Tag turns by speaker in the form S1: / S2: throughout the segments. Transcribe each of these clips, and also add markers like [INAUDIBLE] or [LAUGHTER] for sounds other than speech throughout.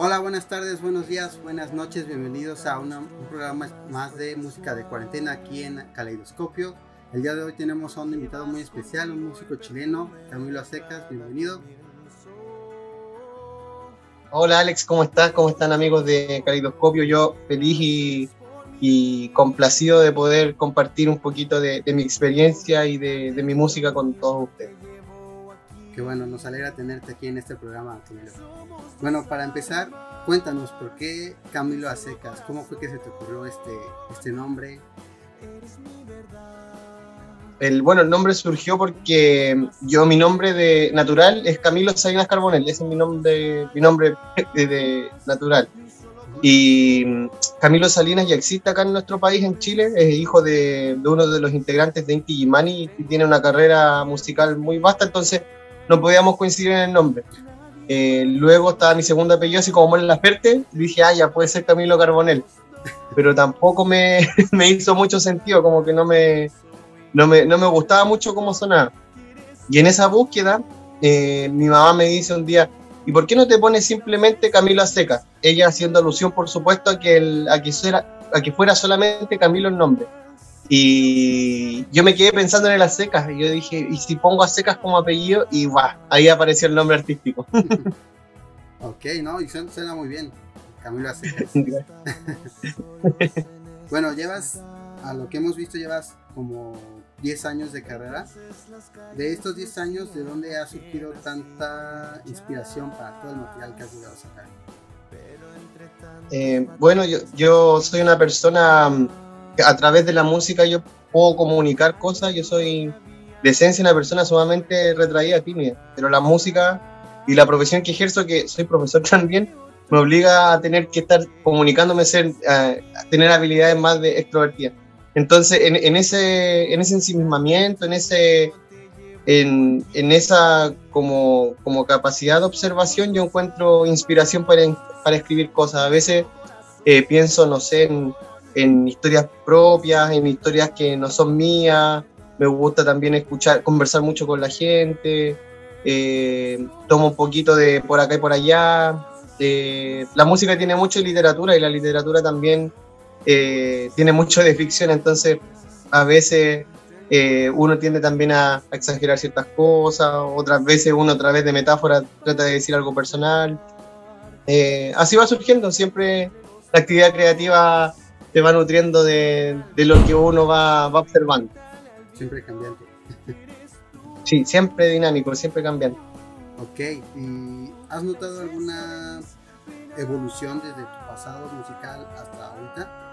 S1: Hola, buenas tardes, buenos días, buenas noches, bienvenidos a una- un programa más de música de cuarentena aquí en Caleidoscopio. El día de hoy tenemos a un invitado muy especial, un músico chileno, Camilo Acecas, bienvenido.
S2: Hola Alex, ¿cómo estás? ¿Cómo están amigos de Calidoscopio? Yo feliz y, complacido de poder compartir un poquito de, mi experiencia y de mi música con todos ustedes.
S1: Qué bueno, nos alegra tenerte aquí en este programa, Camilo. Bueno, para empezar, cuéntanos por qué Camilo Acecas, cómo fue que se te ocurrió este, este nombre.
S2: El, bueno, el nombre surgió porque yo, mi nombre de natural es Camilo Salinas Carbonell, ese es mi nombre, mi nombre [LAUGHS] de, natural. Y Camilo Salinas ya existe acá en nuestro país, en Chile, es hijo de, de uno de los integrantes de Inti Gimani y tiene una carrera musical muy vasta, entonces no podíamos coincidir en el nombre. Eh, luego estaba mi segundo apellido, así como Mon Laferte, y dije, ah, ya puede ser Camilo Carbonell. Pero tampoco me, [LAUGHS] me hizo mucho sentido, como que no me, no me, no me gustaba mucho cómo sonaba. Y en esa búsqueda, eh, mi mamá me dice un día, ¿y por qué no te pones simplemente Camilo Seca? Ella haciendo alusión, por supuesto, a que, el, a que, a que fuera solamente Camilo el nombre. Y yo me quedé pensando en el Acecas, y yo dije, ¿y si pongo Acecas como apellido? Y va, ahí apareció el nombre artístico. [LAUGHS]
S1: Ok, ¿no? Y suena, suena muy bien, Camilo Acecas. [LAUGHS] [LAUGHS] Bueno, llevas, a lo que hemos visto, llevas como 10 años de carrera. De estos 10 años, ¿de dónde ha surgido tanta inspiración para todo el material que has llegado a sacar?
S2: Eh, bueno, yo, yo soy una persona mm, a través de la música yo puedo comunicar cosas, yo soy de esencia una persona sumamente retraída, tímida, pero la música y la profesión que ejerzo, que soy profesor [LAUGHS] también, me obliga a tener que estar comunicándome, ser, a, a tener habilidades más de extrovertida. Entonces, en, en ese, en ese ensimismamiento, en ese, en, en esa como, como capacidad de observación, yo encuentro inspiración para, para escribir cosas. A veces eh, pienso, no sé, en, en, historias propias, en historias que no son mías. Me gusta también escuchar, conversar mucho con la gente. Eh, tomo un poquito de por acá y por allá. Eh, la música tiene mucho de literatura y la literatura también eh, tiene mucho de ficción, entonces a veces eh, uno tiende también a, a, exagerar ciertas cosas, otras veces uno a través de metáforas trata de decir algo personal. Eh, así va surgiendo, siempre la actividad creativa te va nutriendo de, de lo que uno va, va, observando.
S1: Siempre cambiante.
S2: Sí, siempre dinámico, siempre cambiante.
S1: Ok, ¿y has notado alguna evolución desde tu pasado musical hasta ahorita?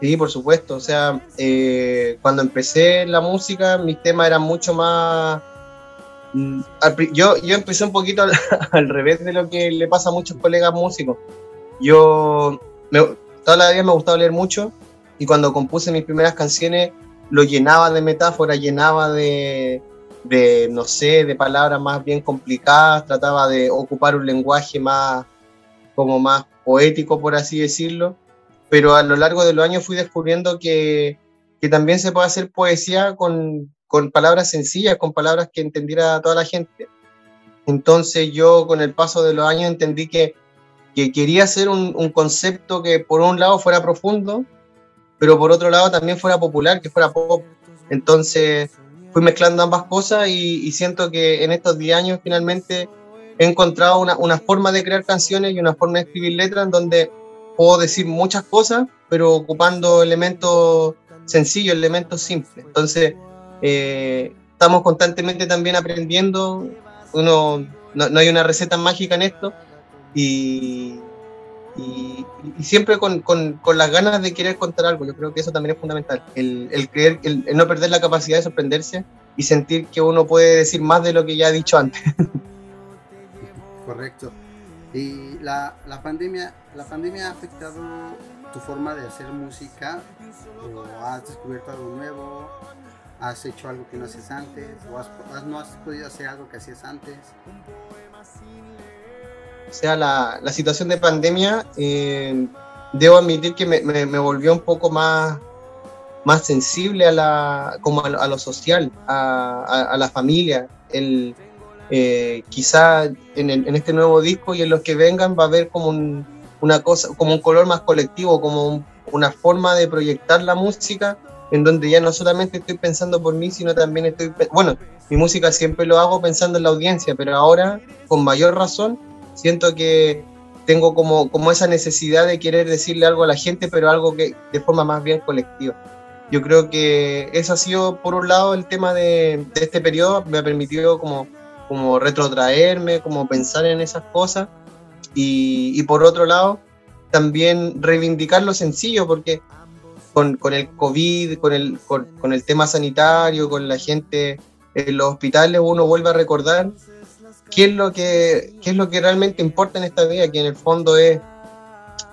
S2: Sí, por supuesto. O sea, eh, cuando empecé la música, mis temas eran mucho más. mm, Yo, yo empecé un poquito al, [LAUGHS] al, revés de lo que le pasa a muchos colegas músicos. Yo me, toda la vida me gustaba leer mucho y cuando compuse mis primeras canciones lo llenaba de metáforas, llenaba de, de, no sé, de palabras más bien complicadas, trataba de ocupar un lenguaje más, como más poético, por así decirlo pero a lo largo de los años fui descubriendo que, que también se puede hacer poesía con, con, palabras sencillas, con palabras que entendiera toda la gente. Entonces yo con el paso de los años entendí que, que quería hacer un, concepto que por un lado fuera profundo, pero por otro lado también fuera popular, que fuera pop. Entonces fui mezclando ambas cosas y, y siento que en estos 10 años finalmente he encontrado una, una forma de crear canciones y una forma de escribir letras en donde puedo decir muchas cosas, pero ocupando elementos sencillos, elementos simples. Entonces, eh, estamos constantemente también aprendiendo. Uno, no, no, hay una receta mágica en esto. Y, y, y siempre con, con, con, las ganas de querer contar algo. Yo creo que eso también es fundamental. El, el creer, el, el no perder la capacidad de sorprenderse y sentir que uno puede decir más de lo que ya ha dicho antes. [LAUGHS]
S1: Correcto. Y la, la, pandemia, la pandemia ha afectado tu forma de hacer música o has descubierto algo nuevo, has hecho algo que no haces antes o has, no has podido hacer algo que hacías antes.
S2: O sea, la, la situación de pandemia eh, debo admitir que me, me, volvió un poco más, más sensible a, la, como a, lo social, a, a, la familia. El, eh, quizá en, en, este nuevo disco y en los que vengan va a haber como un, una cosa, como un color más colectivo, como una forma de proyectar la música en donde ya no solamente estoy pensando por mí, sino también estoy, bueno, mi música siempre lo hago pensando en la audiencia, pero ahora con mayor razón siento que tengo como, como esa necesidad de querer decirle algo a la gente, pero algo que de forma más bien colectiva. Yo creo que eso ha sido, por un lado, el tema de, de este periodo, me ha permitido como, como retrotraerme, como pensar en esas cosas, y, y por otro lado, también reivindicar lo sencillo, porque con, con el COVID, con el, con, con, el tema sanitario, con la gente en los hospitales, uno vuelve a recordar qué es lo que, qué es lo que realmente importa en esta vida, que en el fondo es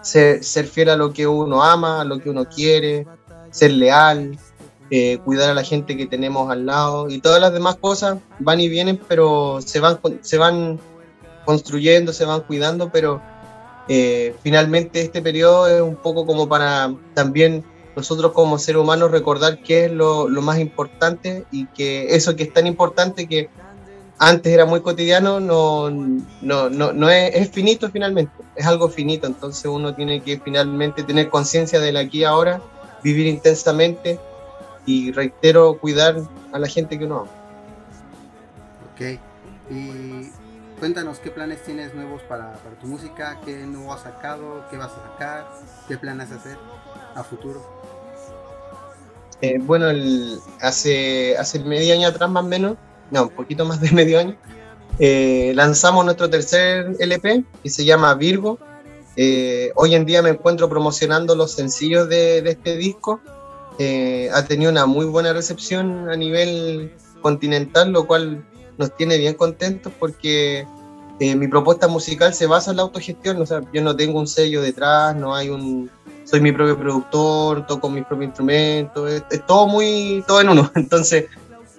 S2: ser, ser fiel a lo que uno ama, a lo que uno quiere, ser leal, eh, cuidar a la gente que tenemos al lado. Y todas las demás cosas van y vienen, pero se van, se van construyendo, se van cuidando, pero eh, finalmente este periodo es un poco como para también nosotros como seres humanos recordar qué es lo, más importante y que eso que es tan importante que antes era muy cotidiano, no, no, no, es, finito finalmente, es algo finito, entonces uno tiene que finalmente tener conciencia del aquí y ahora, vivir intensamente y reitero, cuidar a la gente que uno ama.
S1: Ok, y cuéntanos qué planes tienes nuevos para, para tu música, qué nuevo has sacado, qué vas a sacar, qué planes hacer a futuro.
S2: Eh, bueno, el, hace, hace medio año atrás más o menos, no, un poquito más de [LAUGHS] medio año, eh, lanzamos nuestro tercer LP que se llama Virgo. Eh, hoy en día me encuentro promocionando los sencillos de, este disco. ha tenido una muy buena recepción a nivel continental, lo cual nos tiene bien contentos porque mi propuesta musical se basa en la autogestión. O sea, yo no tengo un sello detrás, no hay un, soy mi propio productor, toco mis propios instrumentos, es, todo muy, todo en uno. [LAUGHS] Entonces,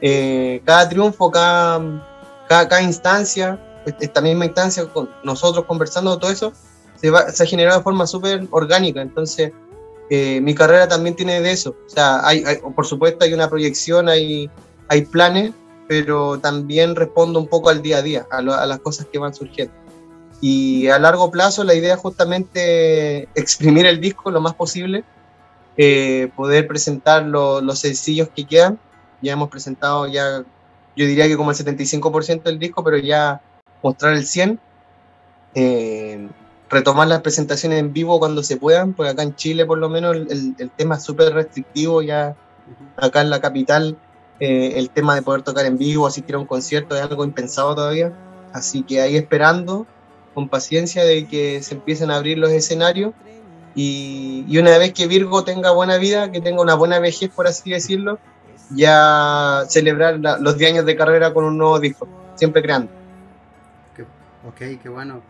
S2: eh, cada triunfo, cada, cada, instancia, esta misma instancia, con nosotros conversando todo eso, se, va, se ha generado de forma súper orgánica. Entonces, eh, mi carrera también tiene de eso. O sea, hay, por supuesto hay una proyección, hay, hay planes, pero también respondo un poco al día a día, a, a las cosas que van surgiendo. Y a largo plazo la idea es justamente exprimir el disco lo más posible, eh, poder presentar los sencillos que quedan. Ya hemos presentado ya, yo diría que como el 75% del disco, pero ya mostrar el 100%. Eh, retomar las presentaciones en vivo cuando se puedan, porque acá en Chile por lo menos el, el tema es súper restrictivo, ya acá en la capital eh, el tema de poder tocar en vivo, asistir a un concierto es algo impensado todavía. Así que ahí esperando con paciencia de que se empiecen a abrir los escenarios y, una vez que Virgo tenga buena vida, que tenga una buena vejez, por así decirlo, ya celebrar los 10 años de carrera con un nuevo disco, siempre creando.
S1: ok, qué bueno.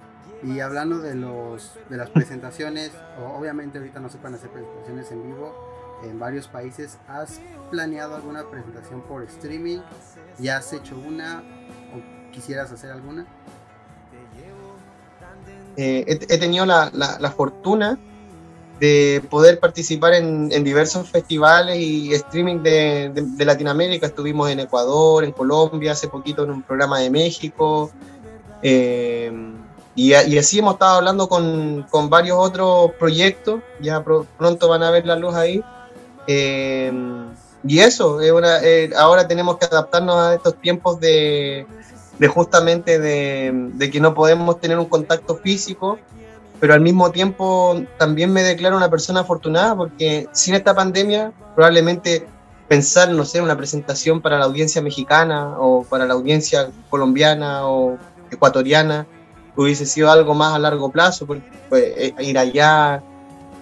S1: Y hablando de, los, de las presentaciones, obviamente ahorita no se pueden hacer presentaciones en vivo en varios países. ¿Has planeado alguna presentación por streaming? ¿Ya has hecho una o quisieras hacer alguna?
S2: Eh, he, tenido la, la, fortuna de poder participar en, diversos festivales y streaming de, de, Latinoamérica. Estuvimos en Ecuador, en Colombia, hace poquito en un programa de México. Eh, y, así hemos estado hablando con, con, varios otros proyectos. Ya pronto van a ver la luz ahí. Eh, y eso, es una, ahora tenemos que adaptarnos a estos tiempos de, de justamente de, que no podemos tener un contacto físico, pero al mismo tiempo también me declaro una persona afortunada porque sin esta pandemia probablemente pensar, no sé, una presentación para la audiencia mexicana o para la audiencia colombiana o ecuatoriana hubiese sido algo más a largo plazo, pues, ir allá,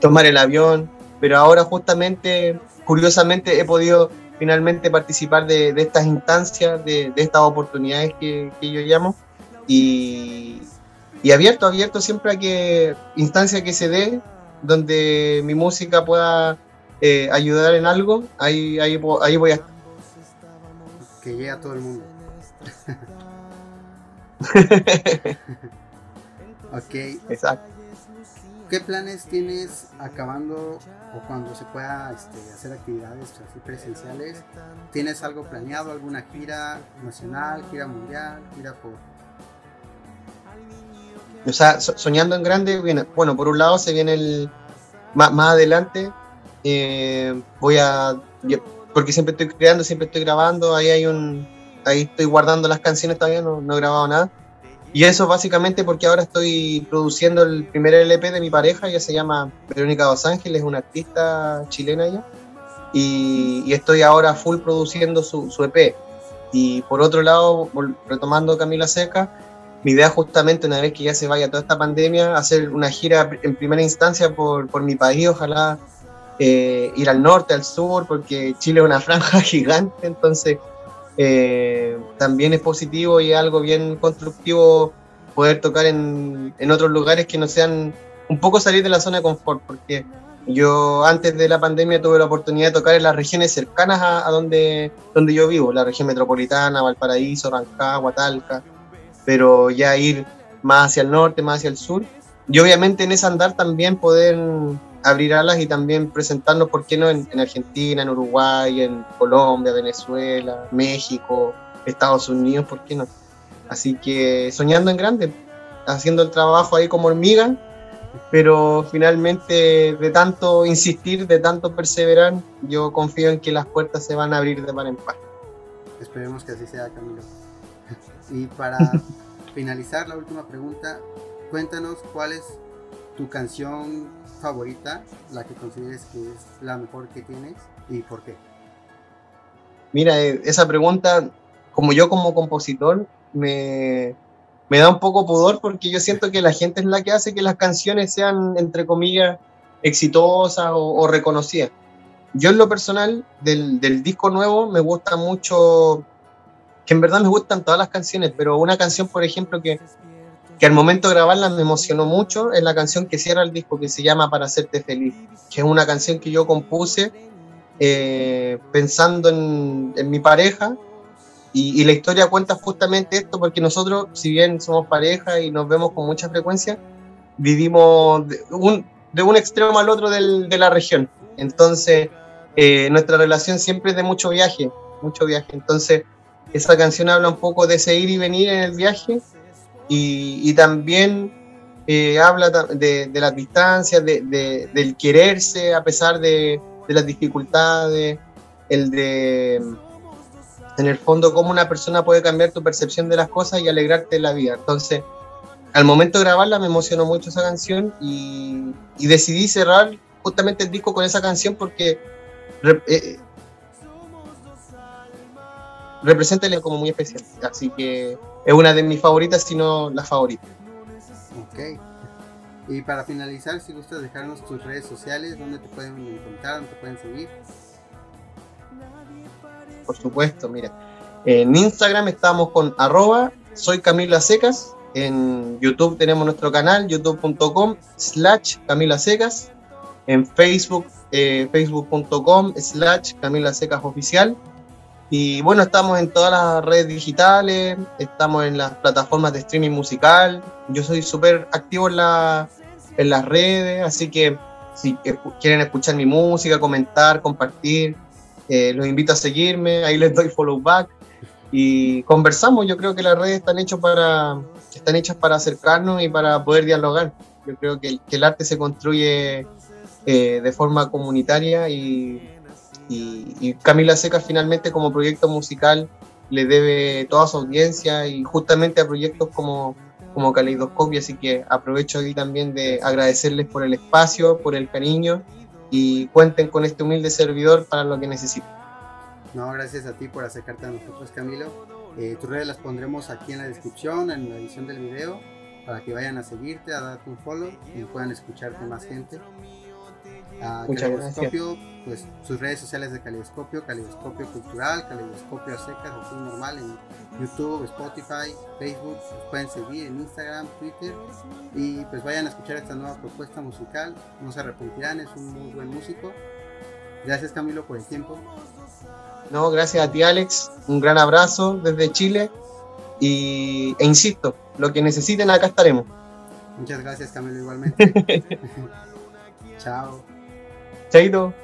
S2: tomar el avión, pero ahora justamente, curiosamente, he podido finalmente participar de, estas instancias, de, estas oportunidades que, yo llamo, y, abierto, abierto siempre a que instancia que se dé, donde mi música pueda eh, ayudar en algo, ahí, ahí, ahí voy a estar.
S1: Que llegue a todo el mundo. [LAUGHS] ok.
S2: Exacto.
S1: ¿Qué planes tienes acabando o cuando se pueda este, hacer actividades así presenciales? ¿Tienes algo planeado, alguna gira nacional, gira mundial, gira por...
S2: O sea, soñando en grande, bueno, por un lado se viene el... Más, más adelante eh, voy a... Porque siempre estoy creando, siempre estoy grabando, ahí hay un... Ahí estoy guardando las canciones todavía, no, no he grabado nada y eso básicamente porque ahora estoy produciendo el primer LP de mi pareja, ella se llama Verónica Dos Ángeles, una artista chilena ella, y, estoy ahora full produciendo su, su, EP. Y por otro lado, retomando Camila Seca, mi idea justamente una vez que ya se vaya toda esta pandemia, hacer una gira en primera instancia por, por mi país, ojalá eh, ir al norte, al sur, porque Chile es una [LAUGHS] franja gigante, entonces eh, también es positivo y algo bien constructivo poder tocar en, en, otros lugares que no sean un poco salir de la zona de confort, porque yo antes de la pandemia tuve la oportunidad de tocar en las regiones cercanas a, donde, donde yo vivo, la región metropolitana, Valparaíso, Rancagua, Talca, pero ya ir más hacia el norte, más hacia el sur, y obviamente en ese andar también poder abrir alas y también presentarnos, ¿por qué no?, en, Argentina, en Uruguay, en Colombia, Venezuela, México, Estados Unidos, ¿por qué no? Así que soñando en grande, haciendo el trabajo ahí como hormiga, pero finalmente de tanto insistir, de tanto perseverar, yo confío en que las puertas se van a abrir de par en par.
S1: Esperemos que así sea, Camilo. Y para [LAUGHS] finalizar la última pregunta, cuéntanos cuál es tu canción favorita, la que consideres que es la mejor que tienes y por qué?
S2: Mira, eh, esa pregunta, como yo como compositor, me, me da un poco pudor porque yo siento que la gente es la que hace que las canciones sean, entre comillas, exitosas o, reconocidas. Yo en lo personal, del, del, disco nuevo, me gusta mucho, que en verdad me gustan todas las canciones, pero una canción, por ejemplo, que que al momento de grabarla me emocionó mucho, es la canción que cierra el disco que se llama Para hacerte feliz, que es una canción que yo compuse eh, pensando en, mi pareja y, la historia cuenta justamente esto porque nosotros, si bien somos pareja y nos vemos con mucha frecuencia, vivimos de un, de un extremo al otro del, de la región. Entonces, eh, nuestra relación siempre es de mucho viaje, mucho viaje. Entonces, esa canción habla un poco de ese ir y venir en el viaje y, también eh, habla de, de, las distancias, de, del quererse a pesar de, las dificultades, el de, en el fondo, cómo una persona puede cambiar tu percepción de las cosas y alegrarte la vida. Entonces, al momento de grabarla me emocionó mucho esa canción y, decidí cerrar justamente el disco con esa canción porque eh, representa el como muy especial. Así que es una de mis favoritas, si no la favorita.
S1: Ok. Y para finalizar, si gustas dejarnos tus redes sociales, donde te pueden encontrar, donde te pueden seguir.
S2: Por supuesto, mira. En Instagram estamos con arroba soy Camila Secas. En YouTube tenemos nuestro canal, youtube.com slash Camila Secas. En Facebook, eh, facebook.com slash Camila Secas Oficial y bueno, estamos en todas las redes digitales, estamos en las plataformas de streaming musical. Yo soy súper activo en, la, en las redes, así que si quieren escuchar mi música, comentar, compartir, eh, los invito a seguirme, ahí les doy follow back y conversamos. Yo creo que las redes están, hechas para, están hechas para acercarnos y para poder dialogar. Yo creo que, el arte se construye eh, de forma comunitaria y y, Camila Seca finalmente como proyecto musical le debe toda su audiencia y justamente a proyectos como, como Caleidoscopio, así que aprovecho aquí también de agradecerles por el espacio, por el cariño y cuenten con este humilde servidor para lo que necesiten.
S1: No, gracias a ti por acercarte a nosotros, Camilo. Eh, tus redes las pondremos aquí en la descripción, en la edición del video, para que vayan a seguirte, a darte un follow y puedan escucharte más gente a Caleidoscopio, pues sus redes sociales de Caleidoscopio, Caleidoscopio Cultural, Caleidoscopio a secas, así normal, en YouTube, Spotify, Facebook, pueden seguir en Instagram, Twitter y pues vayan a escuchar esta nueva propuesta musical, no se arrepentirán, es un muy buen músico. Gracias Camilo por el tiempo.
S2: No, gracias a ti Alex, un gran abrazo desde Chile y, e insisto, lo que necesiten acá estaremos.
S1: Muchas gracias, Camilo, igualmente. [LAUGHS] [LAUGHS] Chao.
S2: Chaito.